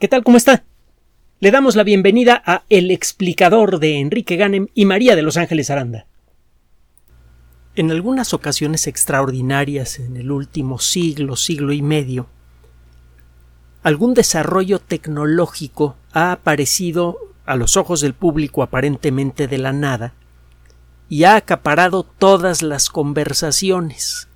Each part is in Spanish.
¿Qué tal? ¿Cómo está? Le damos la bienvenida a El explicador de Enrique Ganem y María de Los Ángeles Aranda. En algunas ocasiones extraordinarias en el último siglo, siglo y medio, algún desarrollo tecnológico ha aparecido a los ojos del público aparentemente de la nada y ha acaparado todas las conversaciones.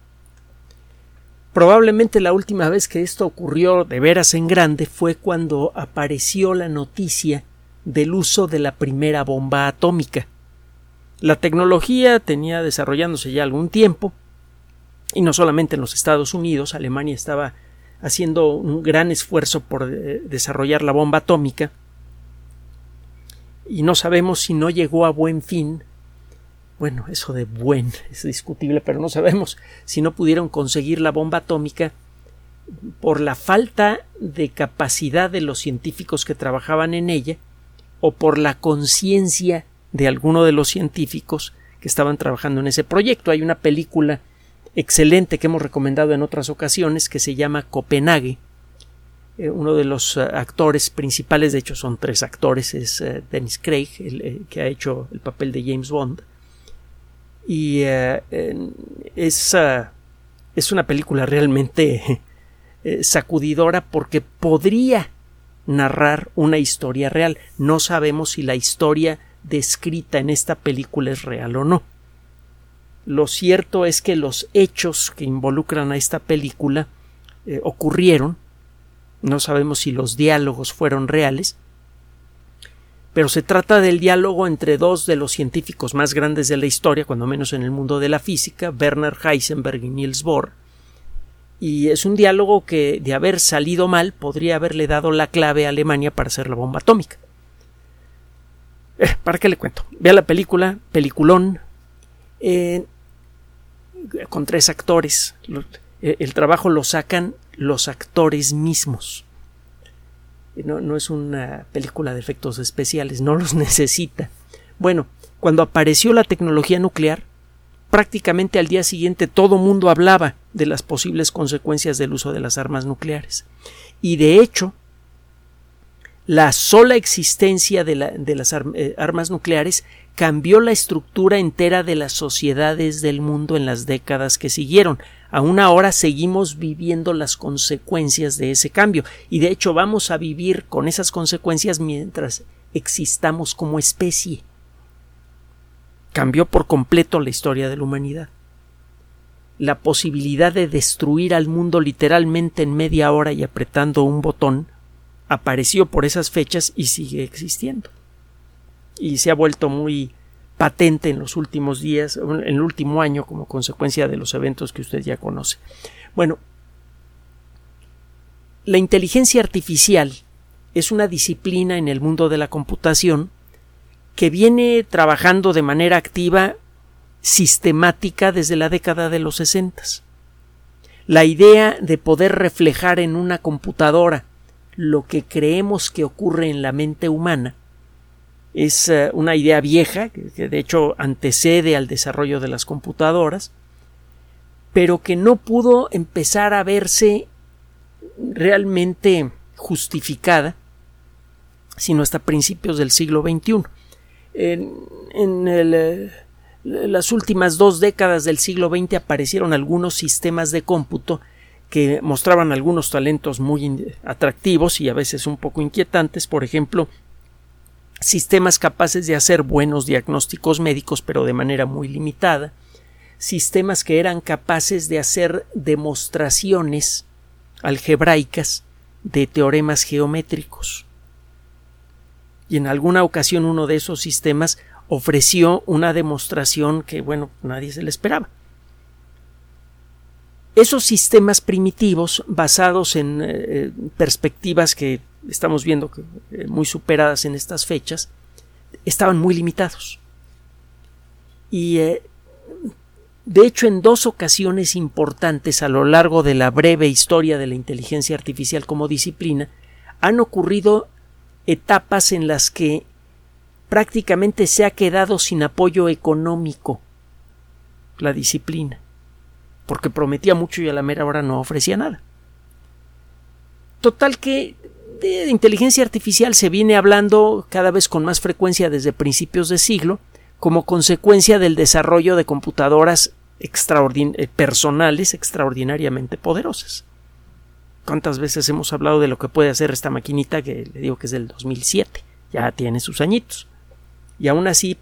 Probablemente la última vez que esto ocurrió de veras en grande fue cuando apareció la noticia del uso de la primera bomba atómica. La tecnología tenía desarrollándose ya algún tiempo, y no solamente en los Estados Unidos, Alemania estaba haciendo un gran esfuerzo por eh, desarrollar la bomba atómica, y no sabemos si no llegó a buen fin bueno, eso de buen es discutible, pero no sabemos si no pudieron conseguir la bomba atómica por la falta de capacidad de los científicos que trabajaban en ella o por la conciencia de alguno de los científicos que estaban trabajando en ese proyecto. Hay una película excelente que hemos recomendado en otras ocasiones que se llama Copenhague. Eh, uno de los eh, actores principales, de hecho son tres actores, es eh, Dennis Craig, el, que ha hecho el papel de James Bond y eh, es, es, una película realmente eh, sacudidora porque podría narrar una historia real. No sabemos si la historia descrita en esta película es real o no. Lo cierto es que los hechos que involucran a esta película eh, ocurrieron. No sabemos si los diálogos fueron reales, pero se trata del diálogo entre dos de los científicos más grandes de la historia, cuando menos en el mundo de la física, Werner Heisenberg y Niels Bohr, y es un diálogo que, de haber salido mal, podría haberle dado la clave a Alemania para hacer la bomba atómica. Eh, ¿Para qué le cuento? Vea la película, peliculón, eh, con tres actores. Eh, el trabajo lo sacan los actores mismos no, es una película de efectos especiales, no los necesita. Bueno, cuando apareció la tecnología nuclear, prácticamente al día siguiente todo mundo hablaba de las posibles consecuencias del uso de las armas nucleares. Y de hecho, la sola existencia de, las eh, armas nucleares cambió la estructura entera de las sociedades del mundo en las décadas que siguieron. Aún ahora seguimos viviendo las consecuencias de ese cambio y de hecho vamos a vivir con esas consecuencias mientras existamos como especie. Cambió por completo la historia de la humanidad. La posibilidad de destruir al mundo literalmente en media hora y apretando un botón apareció por esas fechas y sigue existiendo y se ha vuelto muy patente en los últimos días, en el último año, como consecuencia de los eventos que usted ya conoce. Bueno, la inteligencia artificial es una disciplina en el mundo de la computación que viene trabajando de manera activa sistemática desde la década de los sesentas. La idea de poder reflejar en una computadora lo que creemos que ocurre en la mente humana es eh, una idea vieja, que de hecho antecede al desarrollo de las computadoras, pero que no pudo empezar a verse realmente justificada sino hasta principios del siglo XXI. En, eh, las últimas dos décadas del siglo XX aparecieron algunos sistemas de cómputo que mostraban algunos talentos muy atractivos y a veces un poco inquietantes, por ejemplo, sistemas capaces de hacer buenos diagnósticos médicos pero de manera muy limitada, sistemas que eran capaces de hacer demostraciones algebraicas de teoremas geométricos. Y en alguna ocasión uno de esos sistemas ofreció una demostración que, bueno, nadie se le esperaba. Esos sistemas primitivos, basados en eh, perspectivas que estamos viendo que eh, muy superadas en estas fechas, estaban muy limitados. Y eh, de hecho, en dos ocasiones importantes a lo largo de la breve historia de la inteligencia artificial como disciplina, han ocurrido etapas en las que prácticamente se ha quedado sin apoyo económico la disciplina, porque prometía mucho y a la mera hora no ofrecía nada. Total que de inteligencia artificial se viene hablando cada vez con más frecuencia desde principios de siglo como consecuencia del desarrollo de computadoras eh, personales extraordinariamente poderosas. ¿Cuántas veces hemos hablado de lo que puede hacer esta maquinita que le digo que es del 2007? Ya tiene sus añitos. Y aún así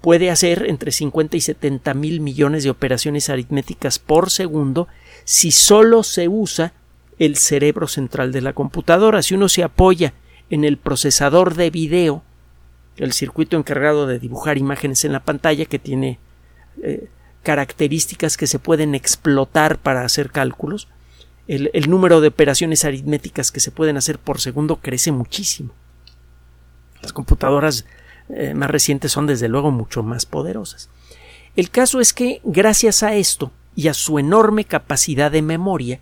puede hacer entre 50 y 70 mil millones de operaciones aritméticas por segundo si solo se usa el cerebro central de la computadora. Si uno se apoya en el procesador de video, el circuito encargado de dibujar imágenes en la pantalla que tiene eh, características que se pueden explotar para hacer cálculos, el, número de operaciones aritméticas que se pueden hacer por segundo crece muchísimo. Las computadoras eh, más recientes son desde luego mucho más poderosas. El caso es que gracias a esto y a su enorme capacidad de memoria,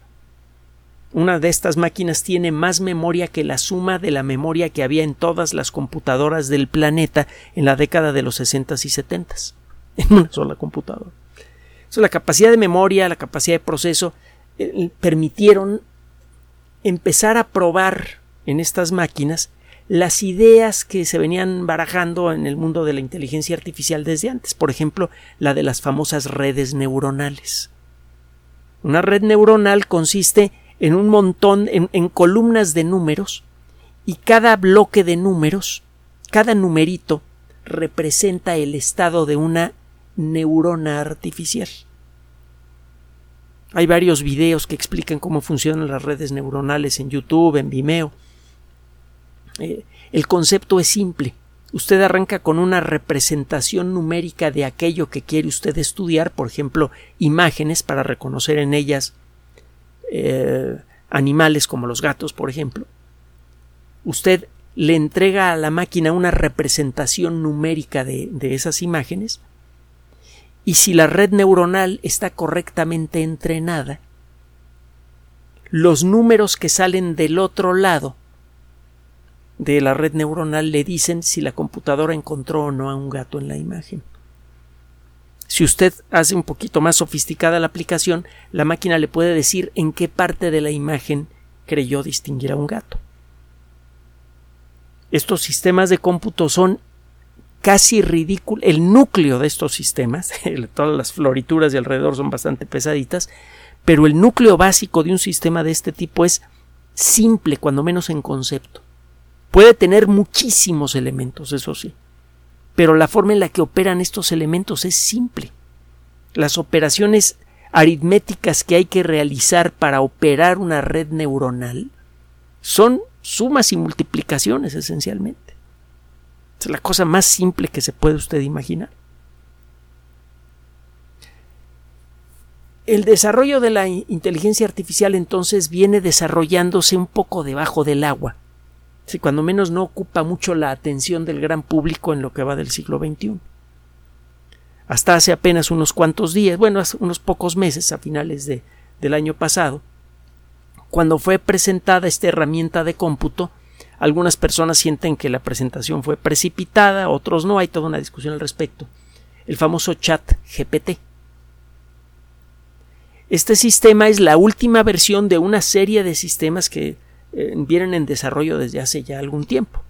una de estas máquinas tiene más memoria que la suma de la memoria que había en todas las computadoras del planeta en la década de los 60 y 70 en una sola computadora. la capacidad de memoria, la capacidad de proceso eh, permitieron empezar a probar en estas máquinas las ideas que se venían barajando en el mundo de la inteligencia artificial desde antes, por ejemplo, la de las famosas redes neuronales. Una red neuronal consiste en un montón, en, columnas de números, y cada bloque de números, cada numerito, representa el estado de una neurona artificial. Hay varios videos que explican cómo funcionan las redes neuronales en YouTube, en Vimeo. Eh, el concepto es simple. Usted arranca con una representación numérica de aquello que quiere usted estudiar, por ejemplo, imágenes para reconocer en ellas eh, animales como los gatos, por ejemplo, usted le entrega a la máquina una representación numérica de, de esas imágenes y si la red neuronal está correctamente entrenada, los números que salen del otro lado de la red neuronal le dicen si la computadora encontró o no a un gato en la imagen. Si usted hace un poquito más sofisticada la aplicación, la máquina le puede decir en qué parte de la imagen creyó distinguir a un gato. Estos sistemas de cómputo son casi ridículos. El núcleo de estos sistemas, todas las florituras de alrededor son bastante pesaditas, pero el núcleo básico de un sistema de este tipo es simple, cuando menos en concepto. Puede tener muchísimos elementos, eso sí, pero la forma en la que operan estos elementos es simple. Las operaciones aritméticas que hay que realizar para operar una red neuronal son sumas y multiplicaciones esencialmente. Es la cosa más simple que se puede usted imaginar. El desarrollo de la inteligencia artificial entonces viene desarrollándose un poco debajo del agua cuando menos no ocupa mucho la atención del gran público en lo que va del siglo XXI. Hasta hace apenas unos cuantos días, bueno, hace unos pocos meses, a finales de, del año pasado, cuando fue presentada esta herramienta de cómputo, algunas personas sienten que la presentación fue precipitada, otros no, hay toda una discusión al respecto. El famoso chat GPT. Este sistema es la última versión de una serie de sistemas que eh, vienen en desarrollo desde hace ya algún tiempo.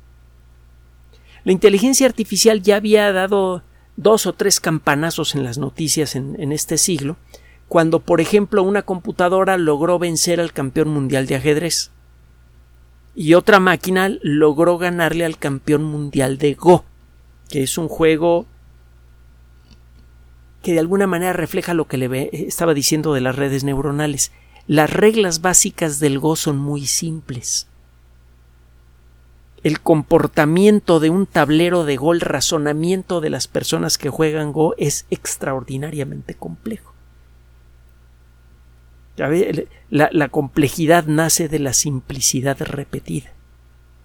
La inteligencia artificial ya había dado dos o tres campanazos en las noticias en, en este siglo, cuando, por ejemplo, una computadora logró vencer al campeón mundial de ajedrez y otra máquina logró ganarle al campeón mundial de Go, que es un juego que de alguna manera refleja lo que le estaba diciendo de las redes neuronales. Las reglas básicas del Go son muy simples. El comportamiento de un tablero de Go, el razonamiento de las personas que juegan Go es extraordinariamente complejo. La, complejidad nace de la simplicidad repetida.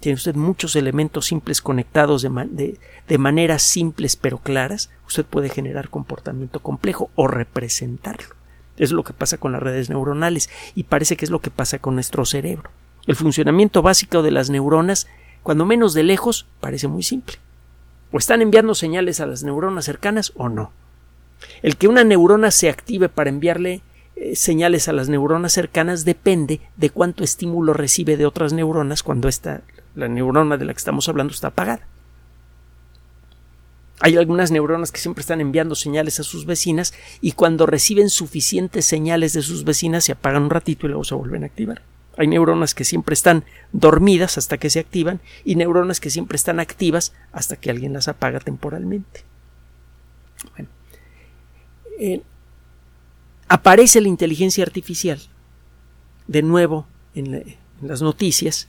Tiene usted muchos elementos simples conectados de, de, maneras simples pero claras. Usted puede generar comportamiento complejo o representarlo. Es lo que pasa con las redes neuronales y parece que es lo que pasa con nuestro cerebro. El funcionamiento básico de las neuronas, cuando menos de lejos, parece muy simple. O están enviando señales a las neuronas cercanas o no. El que una neurona se active para enviarle eh, señales a las neuronas cercanas depende de cuánto estímulo recibe de otras neuronas cuando esta, la neurona de la que estamos hablando está apagada. Hay algunas neuronas que siempre están enviando señales a sus vecinas y cuando reciben suficientes señales de sus vecinas se apagan un ratito y luego se vuelven a activar. Hay neuronas que siempre están dormidas hasta que se activan y neuronas que siempre están activas hasta que alguien las apaga temporalmente. Eh, aparece la inteligencia artificial de nuevo en las noticias,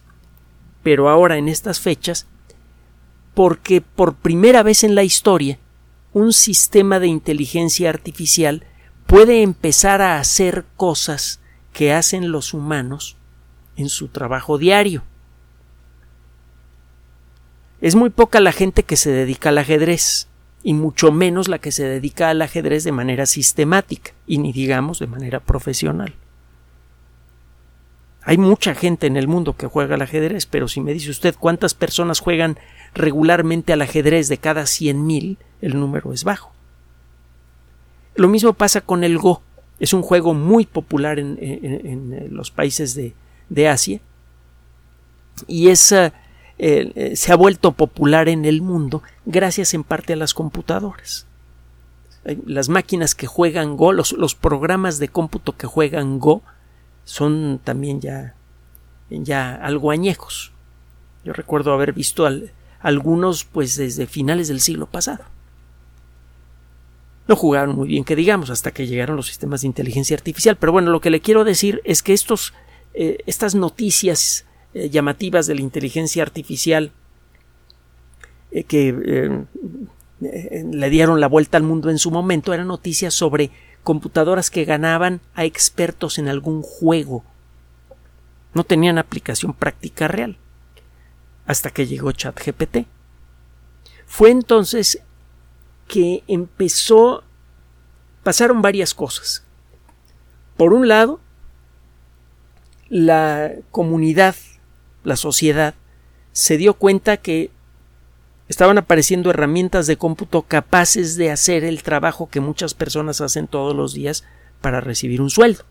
pero ahora en estas fechas porque por primera vez en la historia un sistema de inteligencia artificial puede empezar a hacer cosas que hacen los humanos en su trabajo diario. Es muy poca la gente que se dedica al ajedrez, y mucho menos la que se dedica al ajedrez de manera sistemática, y ni digamos de manera profesional. Hay mucha gente en el mundo que juega al ajedrez, pero si me dice usted cuántas personas juegan regularmente al ajedrez de cada 100.000, el número es bajo. Lo mismo pasa con el Go. Es un juego muy popular en, en, los países de, de, Asia y es, eh, eh, se ha vuelto popular en el mundo gracias en parte a las computadoras. Las máquinas que juegan Go, los, los programas de cómputo que juegan Go, son también ya, ya algo añejos. Yo recuerdo haber visto algunos pues desde finales del siglo pasado. No jugaron muy bien, que digamos, hasta que llegaron los sistemas de inteligencia artificial. Pero bueno, lo que le quiero decir es que estos, eh, estas noticias eh, llamativas de la inteligencia artificial eh, que le dieron la vuelta al mundo en su momento eran noticias sobre computadoras que ganaban a expertos en algún juego. No tenían aplicación práctica real. Hasta que llegó ChatGPT. Fue entonces que empezó. pasaron varias cosas. Por un lado, la comunidad, la sociedad, se dio cuenta que estaban apareciendo herramientas de cómputo capaces de hacer el trabajo que muchas personas hacen todos los días para recibir un sueldo.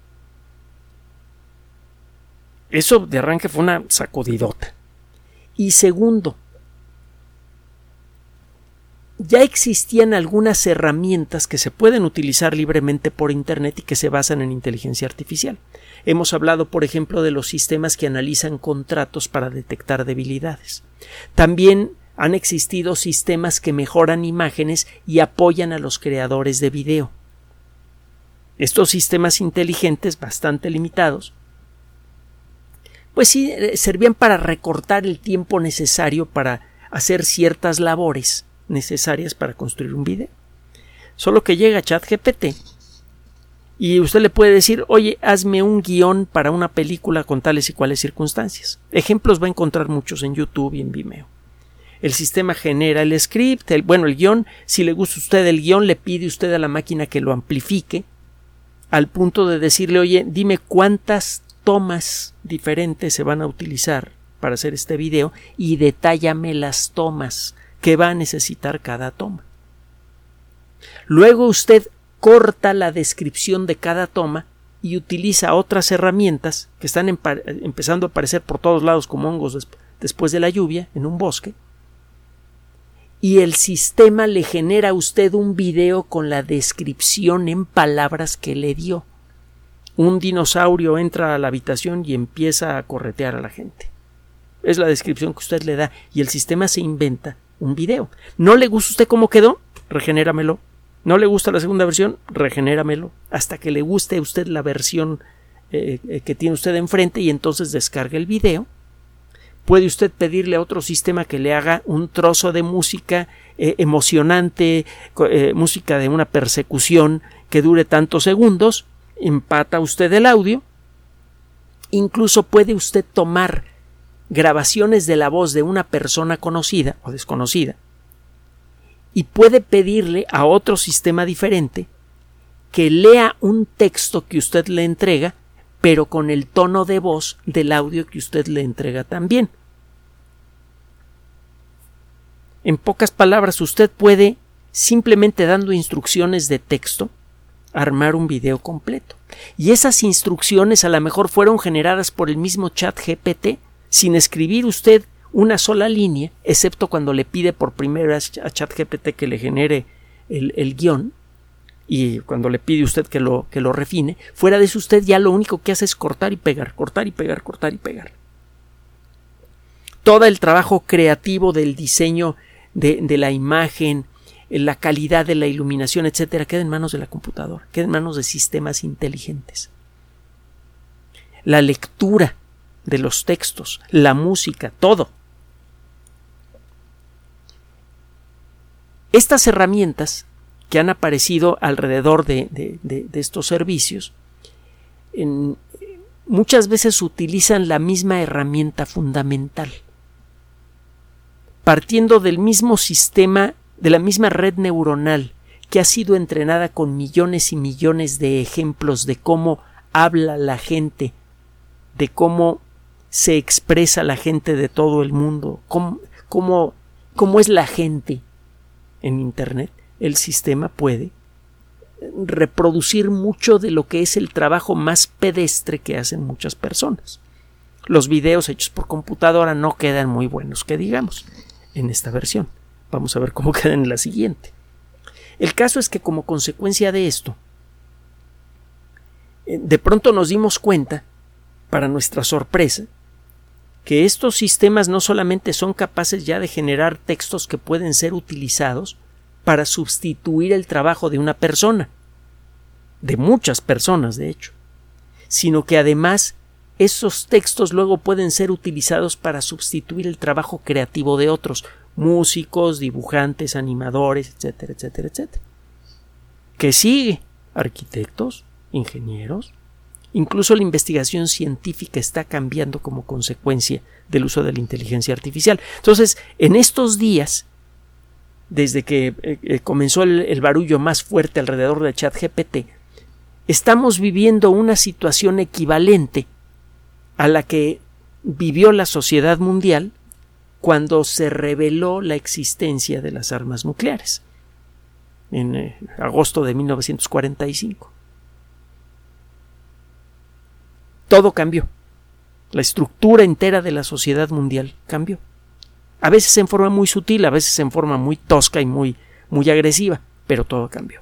Eso de arranque fue una sacudidota. Y segundo, ya existían algunas herramientas que se pueden utilizar libremente por Internet y que se basan en inteligencia artificial. Hemos hablado, por ejemplo, de los sistemas que analizan contratos para detectar debilidades. También han existido sistemas que mejoran imágenes y apoyan a los creadores de video. Estos sistemas inteligentes, bastante limitados, pues sí eh, servían para recortar el tiempo necesario para hacer ciertas labores necesarias para construir un video. Solo que llega ChatGPT y usted le puede decir, oye, hazme un guion para una película con tales y cuales circunstancias. Ejemplos va a encontrar muchos en YouTube y en Vimeo el sistema genera el script, el, bueno, el guion, si le gusta a usted el guion, le pide usted a la máquina que lo amplifique al punto de decirle, oye, dime cuántas tomas diferentes se van a utilizar para hacer este video y detállame las tomas que va a necesitar cada toma. Luego usted corta la descripción de cada toma y utiliza otras herramientas que están empezando a aparecer por todos lados como hongos después de la lluvia en un bosque y el sistema le genera a usted un video con la descripción en palabras que le dio. Un dinosaurio entra a la habitación y empieza a corretear a la gente. Es la descripción que usted le da y el sistema se inventa un video. ¿No le gusta usted cómo quedó? Regenéramelo. ¿No le gusta la segunda versión? Regenéramelo. Hasta que le guste a usted la versión eh, eh, que tiene usted enfrente y entonces descarga el video puede usted pedirle a otro sistema que le haga un trozo de música eh, emocionante, música de una persecución que dure tantos segundos, empata usted el audio, incluso puede usted tomar grabaciones de la voz de una persona conocida o desconocida y puede pedirle a otro sistema diferente que lea un texto que usted le entrega pero con el tono de voz del audio que usted le entrega también. En pocas palabras, usted puede, simplemente dando instrucciones de texto, armar un video completo. Y esas instrucciones a lo mejor fueron generadas por el mismo chat GPT sin escribir usted una sola línea, excepto cuando le pide por primera vez a ChatGPT que le genere el, guion y cuando le pide usted que lo, que lo refine, fuera de eso usted ya lo único que hace es cortar y pegar, cortar y pegar, cortar y pegar. Todo el trabajo creativo del diseño de, de la imagen, la calidad de la iluminación, etcétera, queda en manos de la computadora, queda en manos de sistemas inteligentes. La lectura de los textos, la música, todo Estas herramientas que han aparecido alrededor de, estos servicios muchas veces utilizan la misma herramienta fundamental, partiendo del mismo sistema, de la misma red neuronal que ha sido entrenada con millones y millones de ejemplos de cómo habla la gente, de cómo se expresa la gente de todo el mundo, cómo, cómo es la gente, en Internet, el sistema puede reproducir mucho de lo que es el trabajo más pedestre que hacen muchas personas. Los videos hechos por computadora no quedan muy buenos, que digamos, en esta versión. Vamos a ver cómo quedan en la siguiente. El caso es que como consecuencia de esto, eh, de pronto nos dimos cuenta, para nuestra sorpresa, que estos sistemas no solamente son capaces ya de generar textos que pueden ser utilizados para sustituir el trabajo de una persona, de muchas personas de hecho, sino que además esos textos luego pueden ser utilizados para sustituir el trabajo creativo de otros, músicos, dibujantes, animadores, etcétera, etcétera, etcétera. ¿Qué sigue? Arquitectos, ingenieros, Incluso la investigación científica está cambiando como consecuencia del uso de la inteligencia artificial. Entonces, en estos días, desde que eh, eh, comenzó el, barullo más fuerte alrededor de ChatGPT, estamos viviendo una situación equivalente a la que vivió la sociedad mundial cuando se reveló la existencia de las armas nucleares en eh, agosto de 1945. todo cambió. La estructura entera de la sociedad mundial cambió. A veces en forma muy sutil, a veces en forma muy tosca y muy, muy agresiva, pero todo cambió.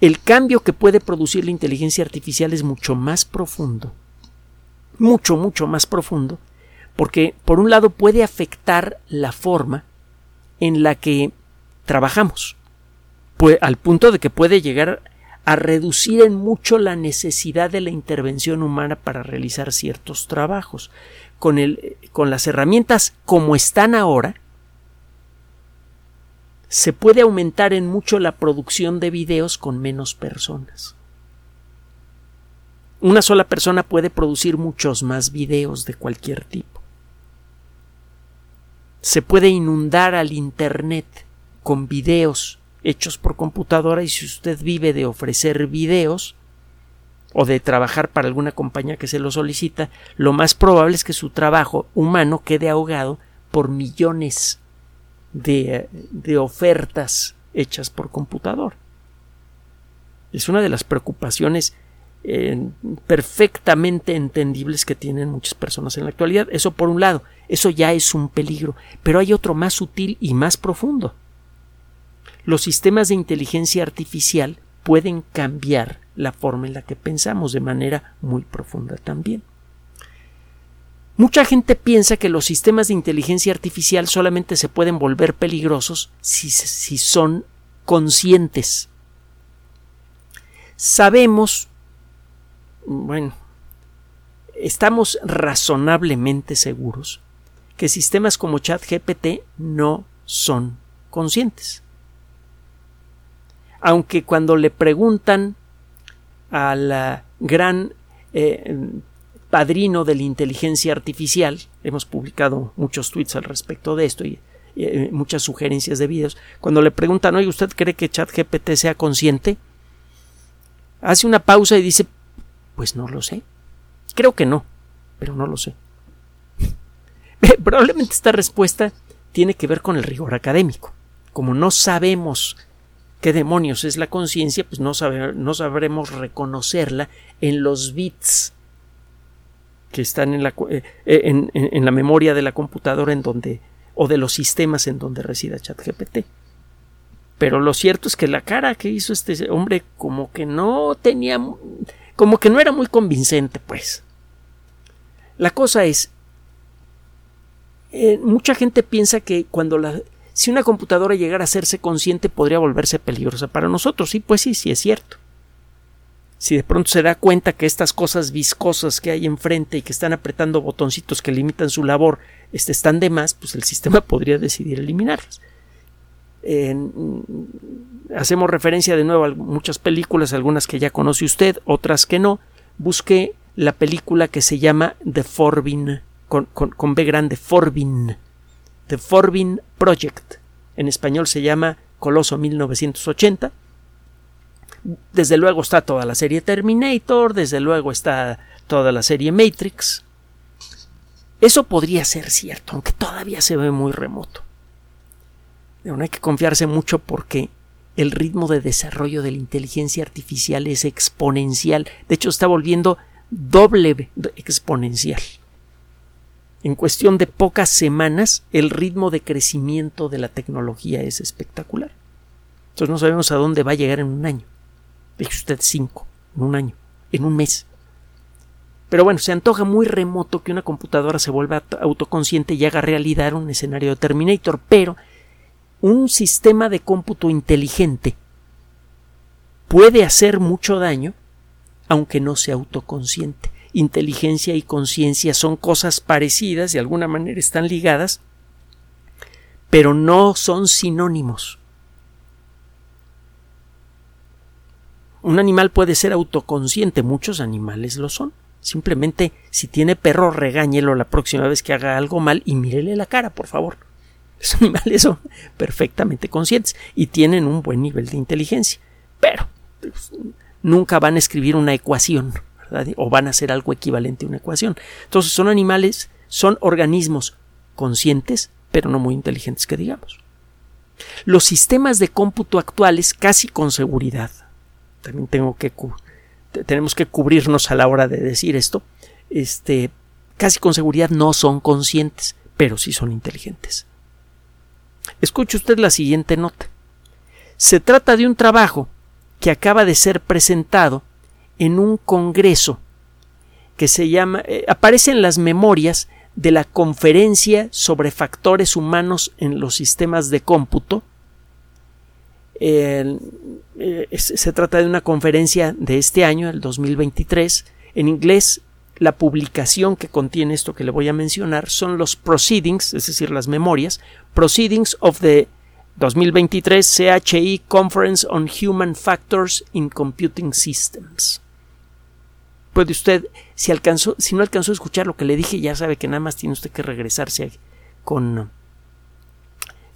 El cambio que puede producir la inteligencia artificial es mucho más profundo, mucho, mucho más profundo, porque por un lado puede afectar la forma en la que trabajamos, al punto de que puede llegar a reducir en mucho la necesidad de la intervención humana para realizar ciertos trabajos. Con, el, con las herramientas como están ahora, se puede aumentar en mucho la producción de videos con menos personas. Una sola persona puede producir muchos más videos de cualquier tipo. Se puede inundar al Internet con videos hechos por computadora y si usted vive de ofrecer videos o de trabajar para alguna compañía que se lo solicita, lo más probable es que su trabajo humano quede ahogado por millones de, de ofertas hechas por computador. Es una de las preocupaciones perfectamente entendibles que tienen muchas personas en la actualidad. Eso por un lado, eso ya es un peligro, pero hay otro más sutil y más profundo los sistemas de inteligencia artificial pueden cambiar la forma en la que pensamos de manera muy profunda también. Mucha gente piensa que los sistemas de inteligencia artificial solamente se pueden volver peligrosos si, si son conscientes. Sabemos, bueno, estamos razonablemente seguros que sistemas como ChatGPT no son conscientes aunque cuando le preguntan al gran eh, padrino de la inteligencia artificial, hemos publicado muchos tweets al respecto de esto y eh, muchas sugerencias de vídeos, cuando le preguntan, oye, ¿usted cree que ChatGPT sea consciente? Hace una pausa y dice, pues no lo sé. Creo que no, pero no lo sé. Probablemente esta respuesta tiene que ver con el rigor académico. Como no sabemos qué demonios es la conciencia, pues no, no sabremos reconocerla en los bits que están en la, eh, eh, en, en la memoria de la computadora en donde o de los sistemas en donde resida ChatGPT. Pero lo cierto es que la cara que hizo este hombre como que no tenía como que no era muy convincente, pues. La cosa es eh, mucha gente piensa que cuando la si una computadora llegara a hacerse consciente podría volverse peligrosa para nosotros. Sí, pues sí, sí es cierto si de pronto se da cuenta que estas cosas viscosas que hay enfrente y que están apretando botoncitos que limitan su labor este, están de más, pues el sistema podría decidir eliminarlas. Hacemos referencia de nuevo a muchas películas, algunas que ya conoce usted, otras que no. Busque la película que se llama The Forbin, con, con B grande, Forbin. The Forbin Project. En español se llama Coloso 1980 desde luego está toda la serie Terminator, desde luego está toda la serie Matrix. Eso podría ser cierto, aunque todavía se ve muy remoto. No hay que confiarse mucho porque el ritmo de desarrollo de la inteligencia artificial es exponencial. De hecho, está volviendo doble exponencial. En cuestión de pocas semanas, el ritmo de crecimiento de la tecnología es espectacular. Entonces no sabemos a dónde va a llegar en un año usted cinco en un año, en un mes. Pero bueno, se antoja muy remoto que una computadora se vuelva autoconsciente y haga realidad un escenario de Terminator, pero un sistema de cómputo inteligente puede hacer mucho daño aunque no sea autoconsciente. Inteligencia y conciencia son cosas parecidas, de alguna manera están ligadas, pero no son sinónimos. Un animal puede ser autoconsciente, muchos animales lo son. Simplemente, si tiene perro, regáñelo la próxima vez que haga algo mal y mírele la cara, por favor. Los animales son perfectamente conscientes y tienen un buen nivel de inteligencia. Pero pues, nunca van a escribir una ecuación, ¿verdad? O van a hacer algo equivalente a una ecuación. Entonces, son animales, son organismos conscientes, pero no muy inteligentes que digamos. Los sistemas de cómputo actuales, casi con seguridad, también tengo que tenemos que cubrirnos a la hora de decir esto, este, casi con seguridad no son conscientes, pero sí son inteligentes. Escuche usted la siguiente nota. Se trata de un trabajo que acaba de ser presentado en un congreso que se llama, eh, aparece en las memorias de la conferencia sobre factores humanos en los sistemas de cómputo eh, se trata de una conferencia de este año, el 2023. En inglés, la publicación que contiene esto que le voy a mencionar son los proceedings, es decir, las memorias, proceedings of the 2023 CHI Conference on Human Factors in Computing Systems. Puede usted, si, no alcanzó a escuchar lo que le dije, ya sabe que nada más tiene usted que regresarse con,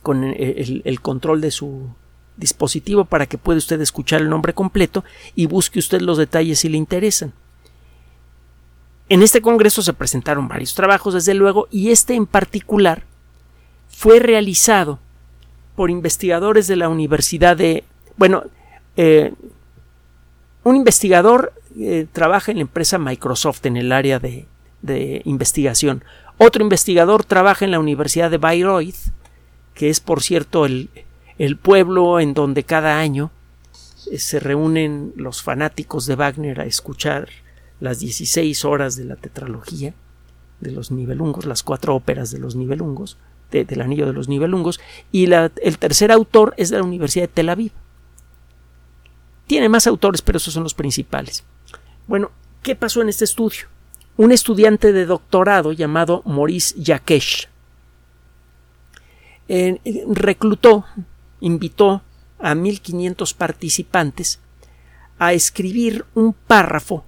con el control de su dispositivo para que pueda usted escuchar el nombre completo y busque usted los detalles si le interesan. En este congreso se presentaron varios trabajos, desde luego, y este en particular fue realizado por investigadores de la Universidad de... Bueno, eh, un investigador eh, trabaja en la empresa Microsoft en el área de, investigación. Otro investigador trabaja en la Universidad de Bayreuth, que es, por cierto, el, el pueblo en donde cada año eh, se reúnen los fanáticos de Wagner a escuchar las 16 horas de la tetralogía de los nivelungos, las cuatro óperas de los nivelungos, del anillo de los nivelungos, y el tercer autor es de la Universidad de Tel Aviv. Tiene más autores, pero esos son los principales. Bueno, ¿qué pasó en este estudio? Un estudiante de doctorado llamado Maurice Yakesh eh, reclutó invitó a 1500 participantes a escribir un párrafo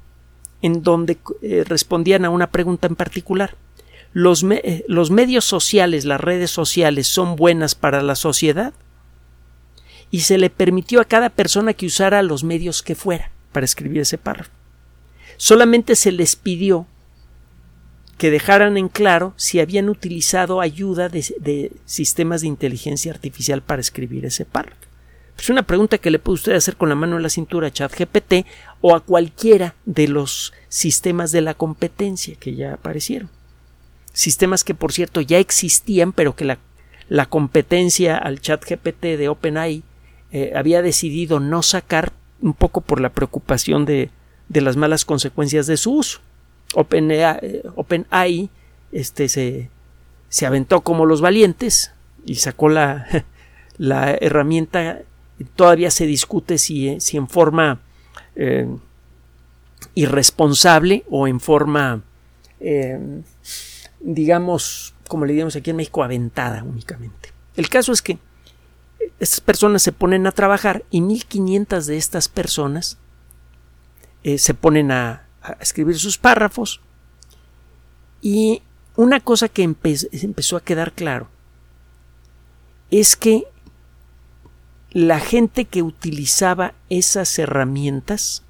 en donde eh, respondían a una pregunta en particular. Los, eh, ¿Los medios sociales, las redes sociales, son buenas para la sociedad? Y se le permitió a cada persona que usara los medios que fuera para escribir ese párrafo. Solamente se les pidió que dejaran en claro si habían utilizado ayuda de, sistemas de inteligencia artificial para escribir ese párrafo. Es una pregunta que le puede usted hacer con la mano en la cintura a ChatGPT o a cualquiera de los sistemas de la competencia que ya aparecieron. Sistemas que, por cierto, ya existían, pero que la, la competencia al ChatGPT de OpenAI eh, había decidido no sacar un poco por la preocupación de, de las malas consecuencias de su uso. OpenAI, eh, OpenAI este, se, se aventó como los valientes y sacó la, la herramienta todavía se discute si, eh, si en forma eh, irresponsable o en forma, eh, digamos, como le digamos aquí en México, aventada únicamente. El caso es que estas personas se ponen a trabajar y 1500 de estas personas se ponen a, escribir sus párrafos y una cosa que empezó a quedar claro es que la gente que utilizaba esas herramientas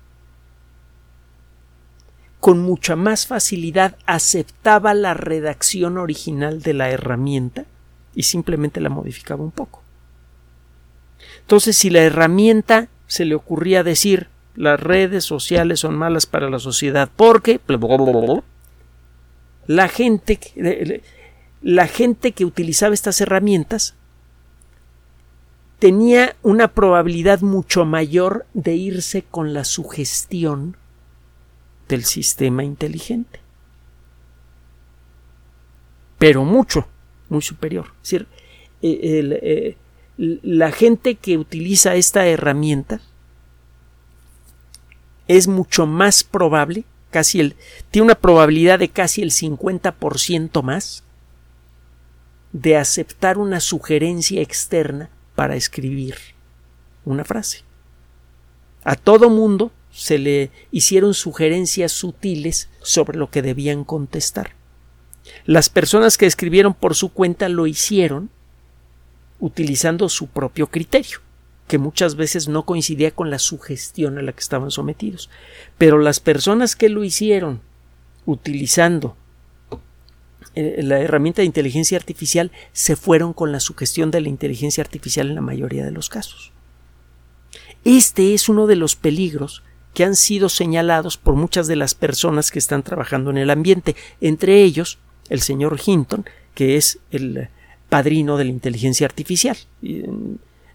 con mucha más facilidad aceptaba la redacción original de la herramienta y simplemente la modificaba un poco. Entonces, si la herramienta se le ocurría decir las redes sociales son malas para la sociedad porque la gente la gente que utilizaba estas herramientas tenía una probabilidad mucho mayor de irse con la sugestión del sistema inteligente. Pero mucho, muy superior. Es decir, eh, eh, la gente que utiliza esta herramienta es mucho más probable, casi el, tiene una probabilidad de casi el 50% más de aceptar una sugerencia externa para escribir una frase. A todo mundo se le hicieron sugerencias sutiles sobre lo que debían contestar. Las personas que escribieron por su cuenta lo hicieron utilizando su propio criterio, que muchas veces no coincidía con la sugestión a la que estaban sometidos. Pero las personas que lo hicieron utilizando la herramienta de inteligencia artificial se fueron con la sugestión de la inteligencia artificial en la mayoría de los casos. Este es uno de los peligros que han sido señalados por muchas de las personas que están trabajando en el ambiente, entre ellos el señor Hinton, que es el padrino de la inteligencia artificial.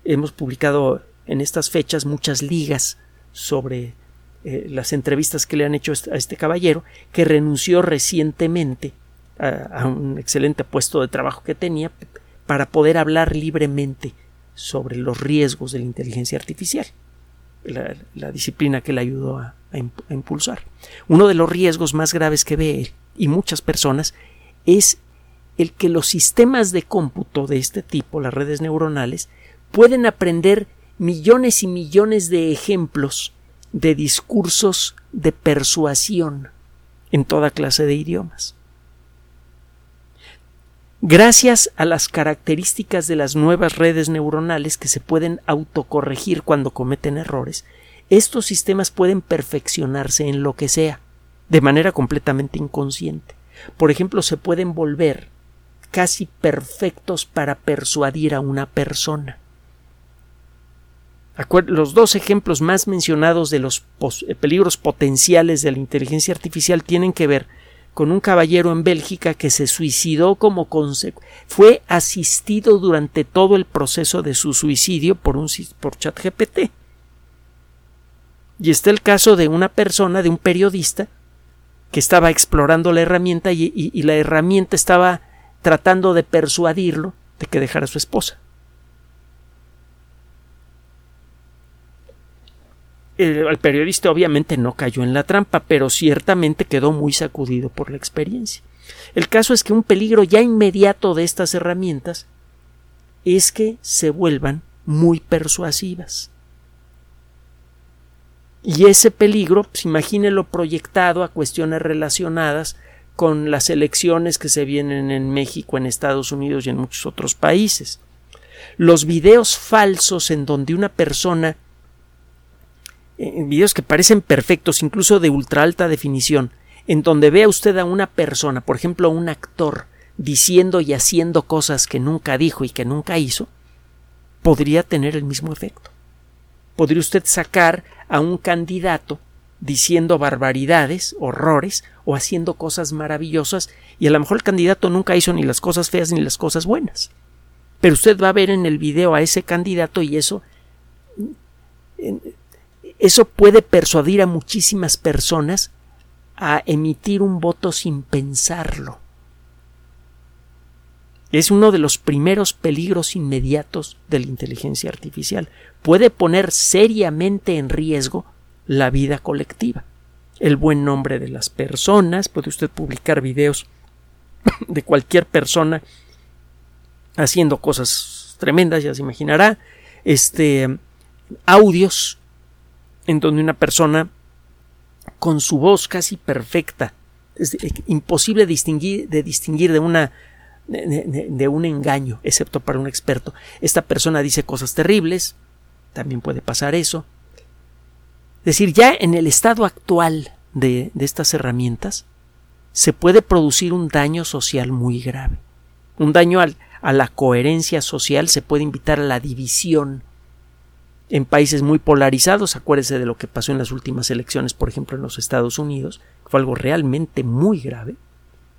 hemos publicado en estas fechas muchas ligas sobre eh, las entrevistas que le han hecho a este caballero, que renunció recientemente a, un excelente puesto de trabajo que tenía para poder hablar libremente sobre los riesgos de la inteligencia artificial, la, disciplina que le ayudó a, impulsar. Uno de los riesgos más graves que ve él y muchas personas es el que los sistemas de cómputo de este tipo, las redes neuronales, pueden aprender millones y millones de ejemplos de discursos de persuasión en toda clase de idiomas. Gracias a las características de las nuevas redes neuronales que se pueden autocorregir cuando cometen errores, estos sistemas pueden perfeccionarse en lo que sea, de manera completamente inconsciente. Por ejemplo, se pueden volver casi perfectos para persuadir a una persona. Los dos ejemplos más mencionados de los peligros potenciales de la inteligencia artificial tienen que ver con un caballero en Bélgica que se suicidó como consecuencia. Fue asistido durante todo el proceso de su suicidio por, un, por ChatGPT. Y está el caso de una persona, de un periodista, que estaba explorando la herramienta y la herramienta estaba tratando de persuadirlo de que dejara a su esposa. El, periodista obviamente no cayó en la trampa, pero ciertamente quedó muy sacudido por la experiencia. El caso es que un peligro ya inmediato de estas herramientas es que se vuelvan muy persuasivas. Y ese peligro, pues imagínelo proyectado a cuestiones relacionadas con las elecciones que se vienen en México, en Estados Unidos y en muchos otros países. Los videos falsos en donde una persona en videos que parecen perfectos, incluso de ultra alta definición, en donde vea usted a una persona, por ejemplo, a un actor, diciendo y haciendo cosas que nunca dijo y que nunca hizo, podría tener el mismo efecto. podría usted sacar a un candidato diciendo barbaridades, horrores o haciendo cosas maravillosas y a lo mejor el candidato nunca hizo ni las cosas feas ni las cosas buenas. Pero usted va a ver en el video a ese candidato y eso eso puede persuadir a muchísimas personas a emitir un voto sin pensarlo. Es uno de los primeros peligros inmediatos de la inteligencia artificial. Puede poner seriamente en riesgo la vida colectiva. El buen nombre de las personas, puede usted publicar videos de cualquier persona haciendo cosas tremendas, ya se imaginará, este audios en donde una persona con su voz casi perfecta, es imposible distinguir, de distinguir de una de, un engaño, excepto para un experto. Esta persona dice cosas terribles, también puede pasar eso. Es decir, ya en el estado actual de, de estas herramientas, se puede producir un daño social muy grave. Un daño al, a la coherencia social, se puede invitar a la división en países muy polarizados. Acuérdese de lo que pasó en las últimas elecciones, por ejemplo, en los Estados Unidos, fue algo realmente muy grave,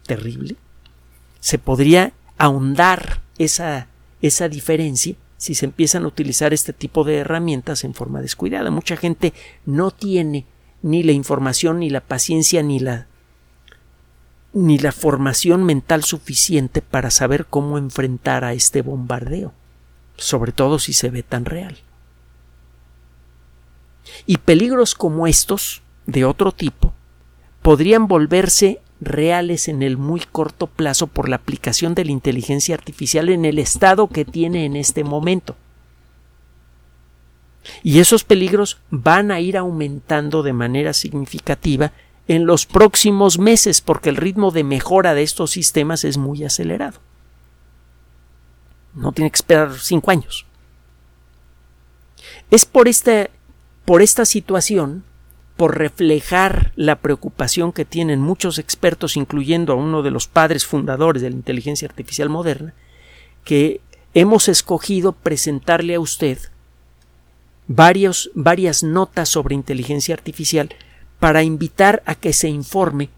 terrible se podría ahondar esa, esa diferencia si se empiezan a utilizar este tipo de herramientas en forma descuidada. Mucha gente no tiene ni la información, ni la paciencia, ni la ni la formación mental suficiente para saber cómo enfrentar a este bombardeo, sobre todo si se ve tan real. Y peligros como estos, de otro tipo, podrían volverse reales en el muy corto plazo por la aplicación de la inteligencia artificial en el estado que tiene en este momento. Y esos peligros van a ir aumentando de manera significativa en los próximos meses porque el ritmo de mejora de estos sistemas es muy acelerado. No tiene que esperar cinco años. Es por esta, por esta situación por reflejar la preocupación que tienen muchos expertos, incluyendo a uno de los padres fundadores de la inteligencia artificial moderna, que hemos escogido presentarle a usted varios, varias notas sobre inteligencia artificial para invitar a que se informe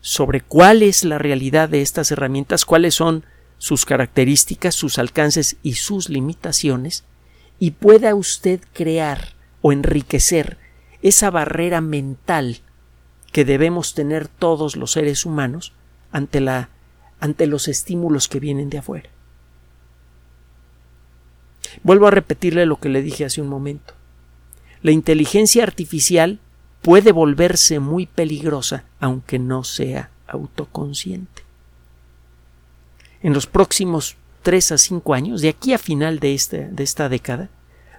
sobre cuál es la realidad de estas herramientas, cuáles son sus características, sus alcances y sus limitaciones, y pueda usted crear o enriquecer esa barrera mental que debemos tener todos los seres humanos ante la ante los estímulos que vienen de afuera. Vuelvo a repetirle lo que le dije hace un momento. La inteligencia artificial puede volverse muy peligrosa aunque no sea autoconsciente. En los próximos tres a cinco años, de aquí a final de esta, de esta década,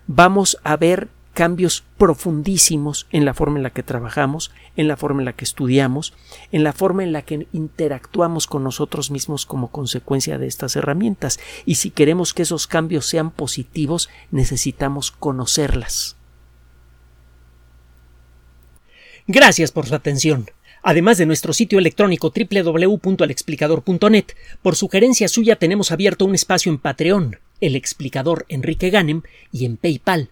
vamos a ver cambios profundísimos en la forma en la que trabajamos, en la forma en la que estudiamos, en la forma en la que interactuamos con nosotros mismos como consecuencia de estas herramientas. Y si queremos que esos cambios sean positivos, necesitamos conocerlas. Gracias por su atención. Además de nuestro sitio electrónico www.alexplicador.net, por sugerencia suya tenemos abierto un espacio en Patreon, el explicador Enrique Ganem, y en PayPal,